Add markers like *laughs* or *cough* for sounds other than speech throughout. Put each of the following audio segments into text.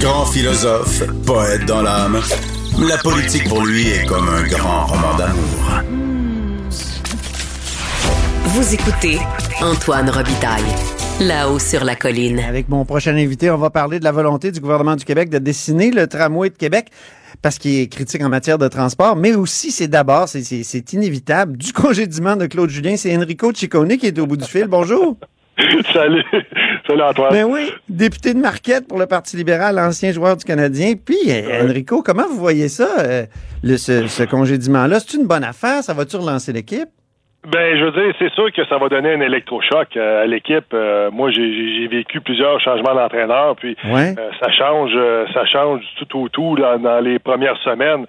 Grand philosophe, poète dans l'âme, la politique pour lui est comme un grand roman d'amour. Vous écoutez Antoine Robitaille, là-haut sur la colline. Avec mon prochain invité, on va parler de la volonté du gouvernement du Québec de dessiner le tramway de Québec parce qu'il est critique en matière de transport, mais aussi, c'est d'abord, c'est- c'est c'est inévitable, du *laughs* congédiement de Claude Julien. C'est Enrico Ciccone qui est au bout du fil. Bonjour. *laughs* Salut. Salut Antoine. Ben oui, député de Marquette pour le Parti libéral, ancien joueur du Canadien. Puis, euh, Enrico, comment vous voyez ça, euh, le, ce, ce congédiement-là? C'est une bonne affaire? Ça va-tu relancer l'équipe? Ben, je veux dire, c'est sûr que ça va donner un électrochoc euh, à l'équipe. Euh, moi, j'ai- vécu plusieurs changements d'entraîneur, puis Ouais. euh, ça change, ça change tout au tout là, dans les premières semaines.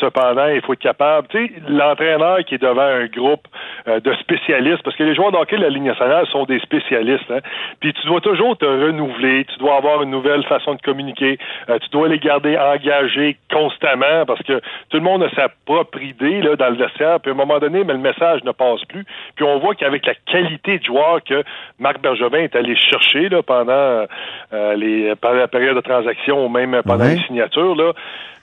Cependant, il faut être capable. Tu sais, l'entraîneur qui est devant un groupe de spécialistes, parce que les joueurs d'hockey de la Ligue nationale sont des spécialistes. Hein, puis tu dois toujours te renouveler, tu dois avoir une nouvelle façon de communiquer, tu dois les garder engagés constamment, parce que tout le monde a sa propre idée là, dans le vestiaire. Puis à un moment donné, mais le message ne passe plus. Puis on voit qu'avec la qualité de joueur que Marc Bergevin est allé chercher là, pendant euh, les pendant la période de transaction ou même pendant Ouais. les signatures, là,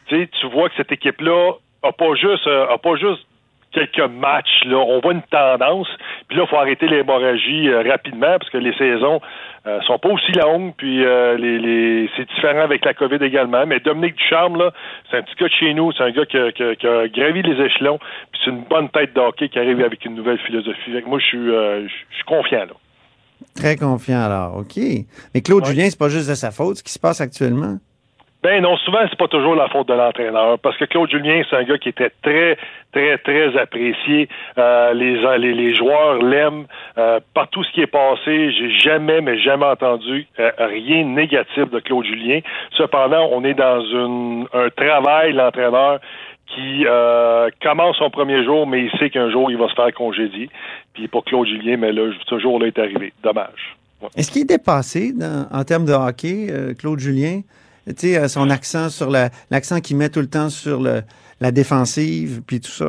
tu vois que cette équipe-là a pas juste euh, a pas juste quelques matchs. Là. On voit une tendance. Puis là, il faut arrêter l'hémorragie euh, rapidement parce que les saisons euh, sont pas aussi longues. Puis euh, les, les... c'est différent avec la COVID également. Mais Dominique Ducharme, là, c'est un petit gars de chez nous. C'est un gars qui a, qui a- qui a gravi les échelons. Puis c'est une bonne tête d'hockey qui arrive avec une nouvelle philosophie. Fait que moi, je suis, euh, je je suis confiant. Là. Très confiant, alors. OK. Mais Claude Ouais. Julien, c'est pas juste de sa faute, ce qui se passe actuellement? Ben non, souvent c'est pas toujours la faute de l'entraîneur parce que Claude Julien c'est un gars qui était très très très apprécié. Euh, les, les les joueurs l'aiment. Euh, par tout ce qui est passé, j'ai jamais mais jamais entendu euh, rien de négatif de Claude Julien. Cependant, on est dans un travail l'entraîneur qui commence son premier jour, mais il sait qu'un jour il va se faire congédier. Puis pour Claude Julien, mais là ce jour-là est arrivé. Dommage. Est-ce qu'il est dépassé en termes de hockey, Claude Julien? Tu sais, euh, son accent sur la- l'accent qu'il met tout le temps sur le, la défensive, puis tout ça.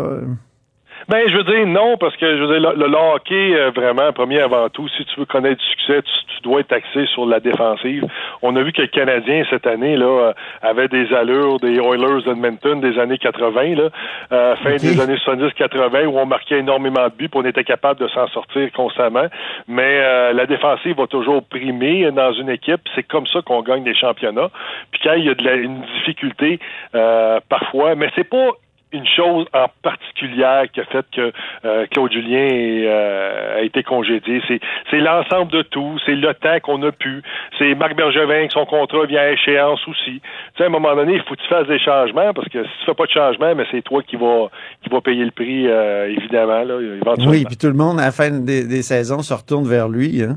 Ben, je veux dire non, parce que je veux dire, le, le hockey, euh, vraiment, premier avant tout, si tu veux connaître du succès, tu, tu dois être axé sur la défensive. On a vu que le Canadien, cette année, là, euh, avait des allures des Oilers d'Edmonton des années 80, là, euh, fin des années 70-80, où on marquait énormément de buts, puis on était capable de s'en sortir constamment. Mais euh, la défensive va toujours primer dans une équipe. C'est comme ça qu'on gagne des championnats. Puis quand il y a de la, une difficulté, euh, parfois, mais c'est pas une chose en particulière qui a fait que euh, Claude Julien est, euh, a été congédié. C'est, c'est l'ensemble de tout. C'est le temps qu'on a pu. C'est Marc Bergevin que son contrat vient à échéance aussi. Tu sais, à un moment donné, il faut que tu fasses des changements parce que si tu fais pas de changement, mais c'est toi qui va qui va payer le prix, euh, évidemment, là, éventuellement. Oui, puis tout le monde, à la fin des, des saisons, se retourne vers lui. Hein?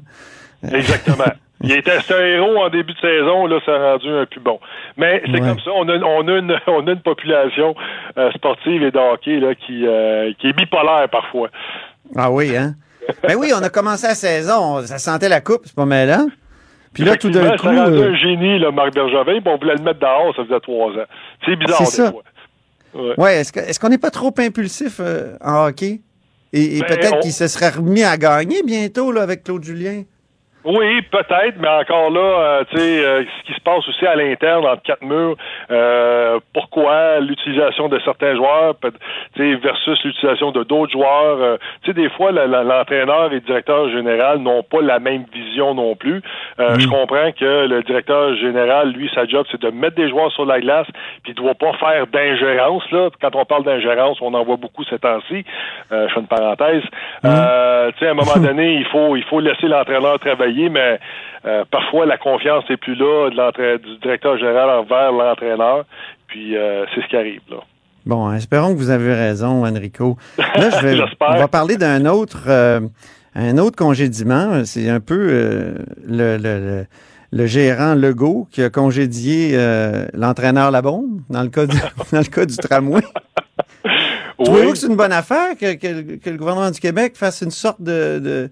Exactement. *laughs* Il était un héros en début de saison, là, ça a rendu un plus bon. Mais c'est Ouais. comme ça, on a, on a, une, *laughs* on a une population euh, sportive et de hockey là, qui, euh, qui est bipolaire parfois. Ah oui, hein? *laughs* Ben oui, on a commencé la saison, ça sentait la coupe, c'est pas mal, hein? Puis là, tout d'un coup... Ça a rendu euh, un génie, là, Marc Bergevin, puis on voulait le mettre dehors, ça faisait trois ans. C'est bizarre, C'est des ça. fois. Ouais. Ouais, est-ce que- est-ce qu'on n'est pas trop impulsif euh, en hockey? Et, et Ben, peut-être on- qu'il se serait remis à gagner bientôt là, avec Claude Julien. Oui, peut-être, mais encore là, euh, tu sais, euh, ce qui se passe aussi à l'interne, entre quatre murs, euh, pourquoi l'utilisation de certains joueurs, peut- tu sais, versus l'utilisation de d'autres joueurs. euh, tu sais, des fois, l'entraîneur et le directeur général n'ont pas la même vision non plus. Euh, Je comprends que le directeur général, lui, sa job, c'est de mettre des joueurs sur la glace, puis il doit pas faire d'ingérence. Là, quand on parle d'ingérence, on en voit beaucoup ces temps-ci. Euh, je fais une parenthèse. Euh, tu sais, à un moment *laughs* donné, il faut, il faut laisser l'entraîneur travailler, mais euh, parfois la confiance n'est plus là de du directeur général envers l'entraîneur. Puis euh, c'est ce qui arrive là. Bon, espérons que vous avez raison, Enrico. Là, je vais, *laughs* on va parler d'un autre, euh, un autre congédiement. C'est un peu euh, le, le, le, le gérant Legault qui a congédié euh, l'entraîneur Labombe dans le cas du, *laughs* dans le cas du tramway. *laughs* Trouvez-vous que c'est une bonne affaire que, que- que le gouvernement du Québec fasse une sorte de, de-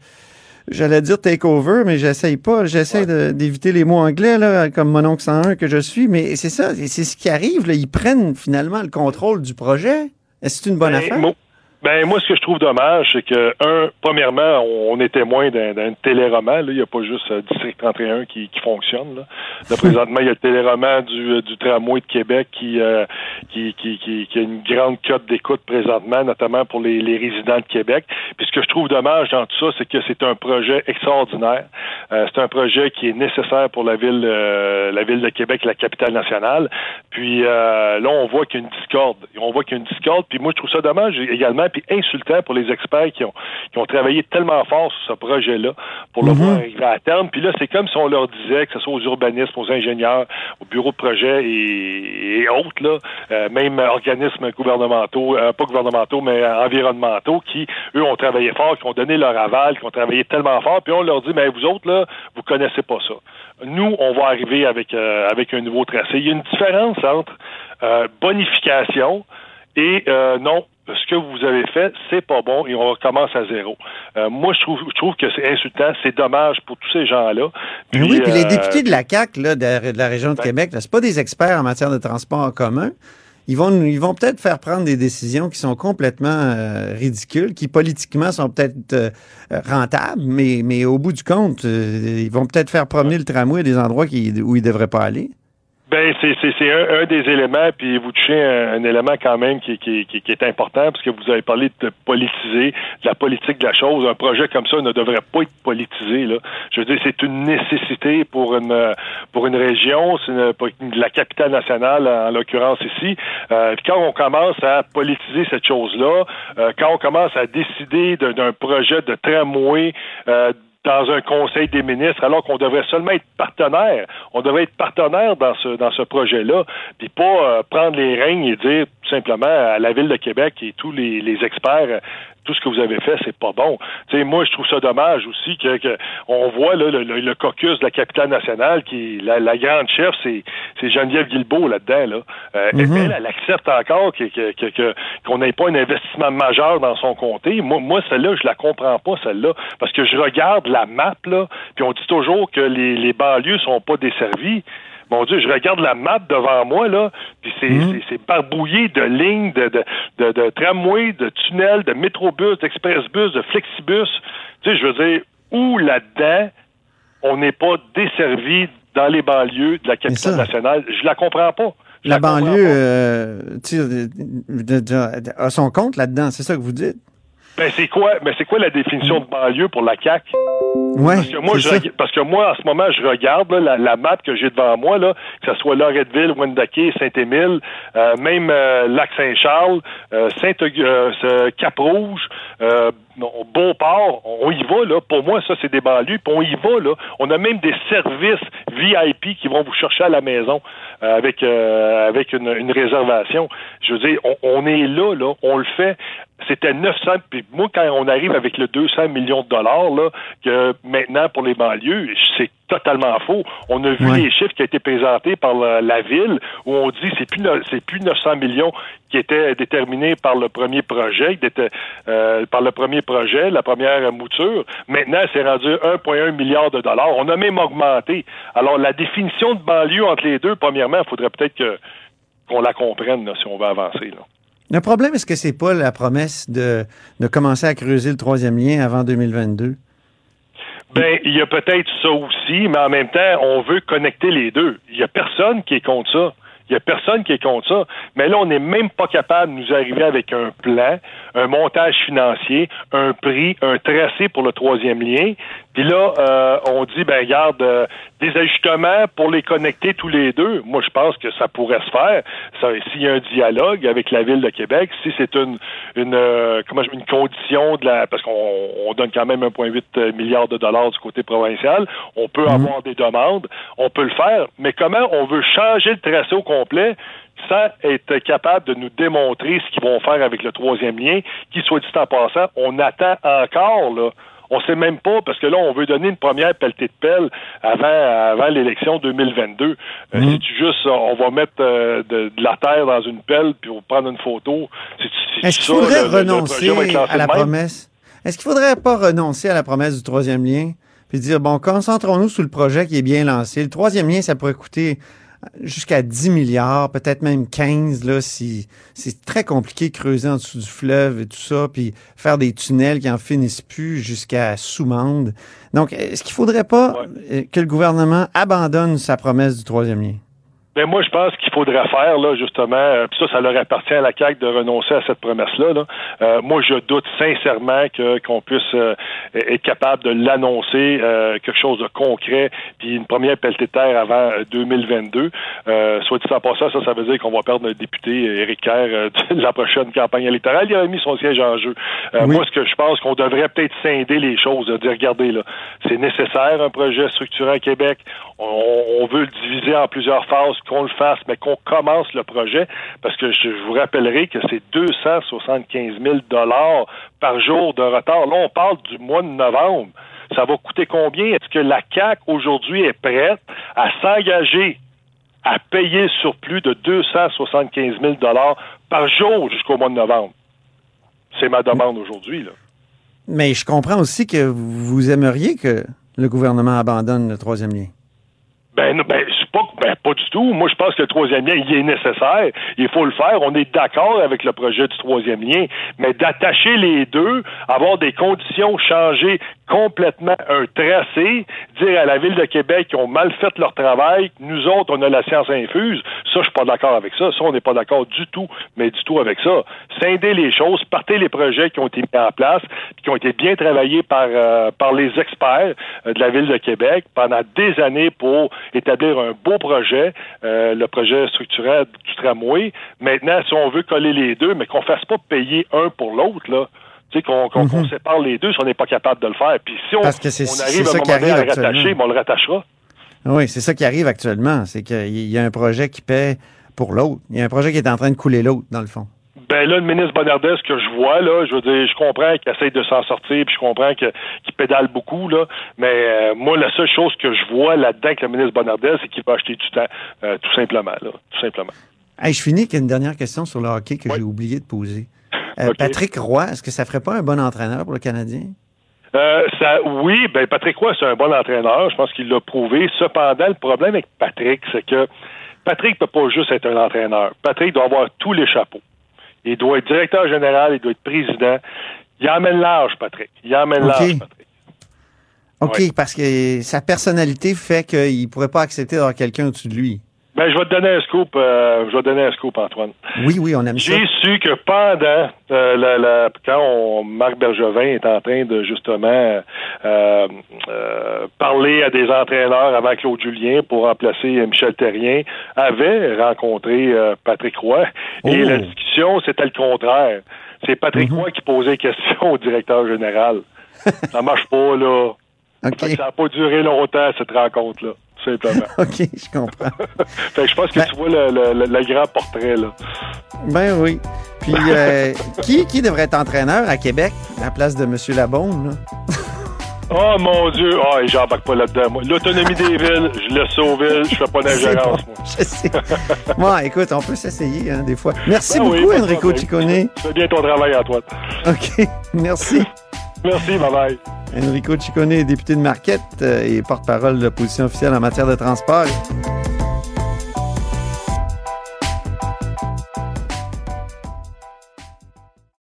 j'allais dire takeover, mais j'essaye pas. J'essaie d'éviter les mots anglais, là, comme mon oncle 101 que je suis. Mais c'est ça, c'est ce qui arrive. Là. Ils prennent finalement le contrôle du projet. Est-ce que c'est une bonne Ben, affaire? Ben moi, ce que je trouve dommage, c'est que un, premièrement, on, est témoin d'un téléroman. Il n'y a pas juste euh, District 31 qui, qui fonctionne. Là. *laughs* présentement, il y a le téléroman du, euh, du tramway de Québec qui, euh, qui, qui, qui, a une grande cote d'écoute présentement, notamment pour les, les, résidents de Québec. Puis ce que je trouve dommage dans tout ça, c'est que c'est un projet extraordinaire. c'est un projet qui est nécessaire pour la ville, la ville de Québec, la capitale nationale. Puis là, on voit qu'il y a une discorde. On voit qu'il y a une discorde. Puis moi, je trouve ça dommage également puis insultant pour les experts qui ont, qui ont travaillé tellement fort sur ce projet-là pour le mhm. voir arriver à terme. Puis là, c'est comme si on leur disait, que ce soit aux urbanistes, aux ingénieurs, aux bureaux de projet et, autres, là, euh, même organismes gouvernementaux, euh, pas gouvernementaux, mais environnementaux, qui, eux, ont travaillé fort, qui ont donné leur aval, qui ont travaillé tellement fort, puis on leur dit, mais vous autres, là, vous connaissez pas ça. Nous, on va arriver avec, euh, avec un nouveau tracé. Il y a une différence entre bonification et non, ce que vous avez fait, c'est pas bon et on recommence à zéro. Euh, moi, je trouve, je trouve que c'est insultant, c'est dommage pour tous ces gens-là. oui, puis les euh, députés de la CAC là, de, la région de ben Québec, c'est pas des experts en matière de transport en commun. Ils vont, ils vont peut-être faire prendre des décisions qui sont complètement euh, ridicules, qui politiquement sont peut-être rentables, mais, mais au bout du compte, ils vont peut-être faire promener le tramway à des endroits qui, où ils ne devraient pas aller. Ben c'est un, un, des éléments, puis vous touchez un, élément quand même qui, qui, qui, est important, parce que vous avez parlé de politiser, de la politique de la chose. Un projet comme ça ne devrait pas être politisé. Là. Je veux dire, c'est une nécessité pour une pour une région, c'est la capitale nationale en l'occurrence ici. Euh, quand on commence à politiser cette chose-là, euh, quand on commence à décider d'un projet de tramway euh, dans un conseil des ministres, alors qu'on devrait seulement être partenaire. On devrait être partenaire dans ce dans ce projet-là, puis pas euh, prendre les règnes et dire tout simplement à la ville de Québec et tous les, les experts tout ce que vous avez fait, c'est pas bon. moi, je trouve ça dommage aussi que, on voit là, le, caucus de la capitale nationale, qui la, la grande chef, c'est, c'est Geneviève Guilbeault là-dedans. Là. Euh, mm-hmm. elle, accepte encore que, qu'on n'ait pas un investissement majeur dans son comté. Moi, moi celle-là, je la comprends pas, celle-là, parce que je regarde la map, là, puis on dit toujours que les, les banlieues sont pas desservies. Mon Dieu, je regarde la map devant moi, là, puis c'est, mmh. c'est, barbouillé de lignes, de, de, de, de tramway, de tunnels, de métrobus, d'expressbus, de flexibus. Tu sais, je veux dire, où là-dedans, on n'est pas desservi dans les banlieues de la capitale nationale? Je la comprends pas. la, banlieue, euh, a son compte là-dedans, c'est ça que vous dites? Ben c'est quoi, ben c'est quoi la définition de banlieue pour la CAC Ouais. Parce que moi, je, parce que moi, en ce moment, je regarde la, la, map que j'ai devant moi là, que ce soit Loretteville, Wendake, Saint-Émile, euh, même euh, Lac-Saint-Charles, euh, Saint Cap-Rouge, Beauport, on y va là. Pour moi, ça c'est des banlieues. Puis on y va là. On a même des services VIP qui vont vous chercher à la maison avec avec une, une, réservation. Je veux dire, on, on est là là. On le fait c'était 900. Puis moi, quand on arrive avec le 200 millions de dollars, là, que maintenant pour les banlieues, c'est totalement faux. On a vu les chiffres qui ont été présentés par la, ville où on dit c'est plus c'est plus 900 millions qui étaient déterminés par le premier projet, euh, par le premier projet, la première mouture. Maintenant, c'est rendu 1,1 milliard de dollars. On a même augmenté. Alors la définition de banlieue entre les deux, premièrement, il faudrait peut-être que qu'on la comprenne si on veut avancer. Là. Le problème, est-ce que c'est pas la promesse de, de commencer à creuser le troisième lien avant 2022? Ben, il y a peut-être ça aussi, mais en même temps, on veut connecter les deux. Il y a personne qui est contre ça. Il n'y a personne qui est contre ça. Mais là, on n'est même pas capable de nous arriver avec un plan, un montage financier, un prix, un tracé pour le troisième lien. Puis là, euh, on dit, ben regarde, euh, des ajustements pour les connecter tous les deux. Moi, je pense que ça pourrait se faire. S'il y a un dialogue avec la ville de Québec, si c'est une une euh, comment une condition de la parce qu'on donne quand même 1,8 milliard de dollars du côté provincial, on peut mhm. avoir des demandes, on peut le faire. Mais comment on veut changer le tracé au complet sans être capable de nous démontrer ce qu'ils vont faire avec le troisième lien, qui soit dit en passant, on attend encore là on sait même pas, parce que là, on veut donner une première pelletée de pelle avant, avant l'élection 2022. Euh, mhm. Tu juste, on va mettre euh, de, la terre dans une pelle puis on va prendre une photo. Est-ce qu'il faudrait renoncer à la promesse? Est-ce qu'il faudrait pas renoncer à la promesse du troisième lien? Puis dire, bon, concentrons-nous sur le projet qui est bien lancé. Le troisième lien, ça pourrait coûter jusqu'à 10 milliards, peut-être même 15, là, si c'est très compliqué de creuser en dessous du fleuve et tout ça, puis faire des tunnels qui en finissent plus jusqu'à Soumande. Donc, est-ce qu'il faudrait pas euh, que le gouvernement abandonne sa promesse du troisième lien? Ben moi, je pense qu'il faudrait faire, là, justement, euh, puis ça, ça leur appartient à la CAQ de renoncer à cette promesse-là. Là. Euh, moi, je doute sincèrement que qu'on puisse euh, être capable de l'annoncer, quelque chose de concret, puis une première pelletée de terre avant 2022. soit dit en passant, ça, ça veut dire qu'on va perdre notre député Éric Kerr de la prochaine campagne électorale. Il a mis son siège en jeu. Moi, ce que je pense qu'on devrait peut-être scinder les choses, de dire, regardez, là, c'est nécessaire un projet structuré à Québec. On, on veut le diviser en plusieurs phases qu'on le fasse, mais qu'on commence le projet, parce que je, vous rappellerai que c'est 275 000 dollars par jour de retard. Là, on parle du mois de novembre. Ça va coûter combien? Est-ce que la CAC aujourd'hui est prête à s'engager à payer sur plus de 275 000 dollars par jour jusqu'au mois de novembre? C'est ma demande aujourd'hui. Mais je comprends aussi que vous aimeriez que le gouvernement abandonne le troisième lien. Ben, ben, pas, ben, pas du tout. Moi, je pense que le troisième lien, il est nécessaire. Il faut le faire. On est d'accord avec le projet du troisième lien. Mais d'attacher les deux, avoir des conditions changées complètement un tracé, dire à la Ville de Québec qu'ils ont mal fait leur travail, nous autres, on a la science infuse, ça, je suis pas d'accord avec ça. Ça, on n'est pas d'accord du tout, mais du tout avec ça. Scinder les choses, partez les projets qui ont été mis en place, qui ont été bien travaillés par, euh, par les experts euh, de la Ville de Québec pendant des années pour établir un beau projet, euh, le projet structurel du tramway. Maintenant, si on veut coller les deux, mais qu'on fasse pas payer un pour l'autre, là, tu sais, qu'on mhm. sépare les deux si on n'est pas capable de le faire. Puis si on, Parce que on arrive à un moment donné à le rattacher, on le rattachera. Oui, c'est ça qui arrive actuellement. C'est qu'il y a un projet qui paie pour l'autre. Il y a un projet qui est en train de couler l'autre, dans le fond. Ben là, le ministre Bonardès que je vois, là, je veux dire, je comprends qu'il essaie de s'en sortir, puis je comprends qu'il pédale beaucoup, là, mais euh, moi, la seule chose que je vois là-dedans avec le ministre Bonardès, c'est qu'il va acheter du temps, euh, tout simplement, là, tout simplement. Hey, je finis avec une dernière question sur le hockey que j'ai oublié de poser. Euh, Patrick Roy, est-ce que ça ferait pas un bon entraîneur pour le Canadien? Euh, ça, oui, ben Patrick Roy, c'est un bon entraîneur. Je pense qu'il l'a prouvé. Cependant, le problème avec Patrick, c'est que Patrick ne peut pas juste être un entraîneur. Patrick doit avoir tous les chapeaux. Il doit être directeur général, il doit être président. Il emmène large, Patrick. Il emmène large, Patrick. OK, parce que sa personnalité fait qu'il ne pourrait pas accepter d'avoir quelqu'un au-dessus de lui. Ben, je vais te donner un scoop, euh, je vais te donner un scoop, Antoine. Oui, oui, on aime ça. J'ai su que pendant euh, la, quand on, Marc Bergevin est en train de justement euh, parler à des entraîneurs avant Claude Julien pour remplacer Michel Terrien, avait rencontré Patrick Roy. Et la oh. discussion, c'était le contraire. C'est Patrick mhm. Roy qui posait question au directeur général. ça marche pas, là. *laughs* Ça n'a pas duré longtemps, cette rencontre-là simplement. *laughs* OK, je comprends. *laughs* fait que je pense que ben tu vois le, le, le, grand portrait, là. Ben oui. Puis, *laughs* euh, qui, qui devrait être entraîneur à Québec à la place de M. Labonde, là? Oh mon Dieu! Oh, j'embarque pas là-dedans. L'autonomie des villes, je laisse aux villes, je fais pas d'ingérence, moi. Je sais. bon, écoute, on peut s'essayer, hein, des fois. Merci ben beaucoup, Enrico Ciccone. Fais bien ton travail, Antoine. OK. Merci. Merci, bye bye. Enrico Ciccone, député de Marquette euh, et porte-parole de l'opposition officielle en matière de transport.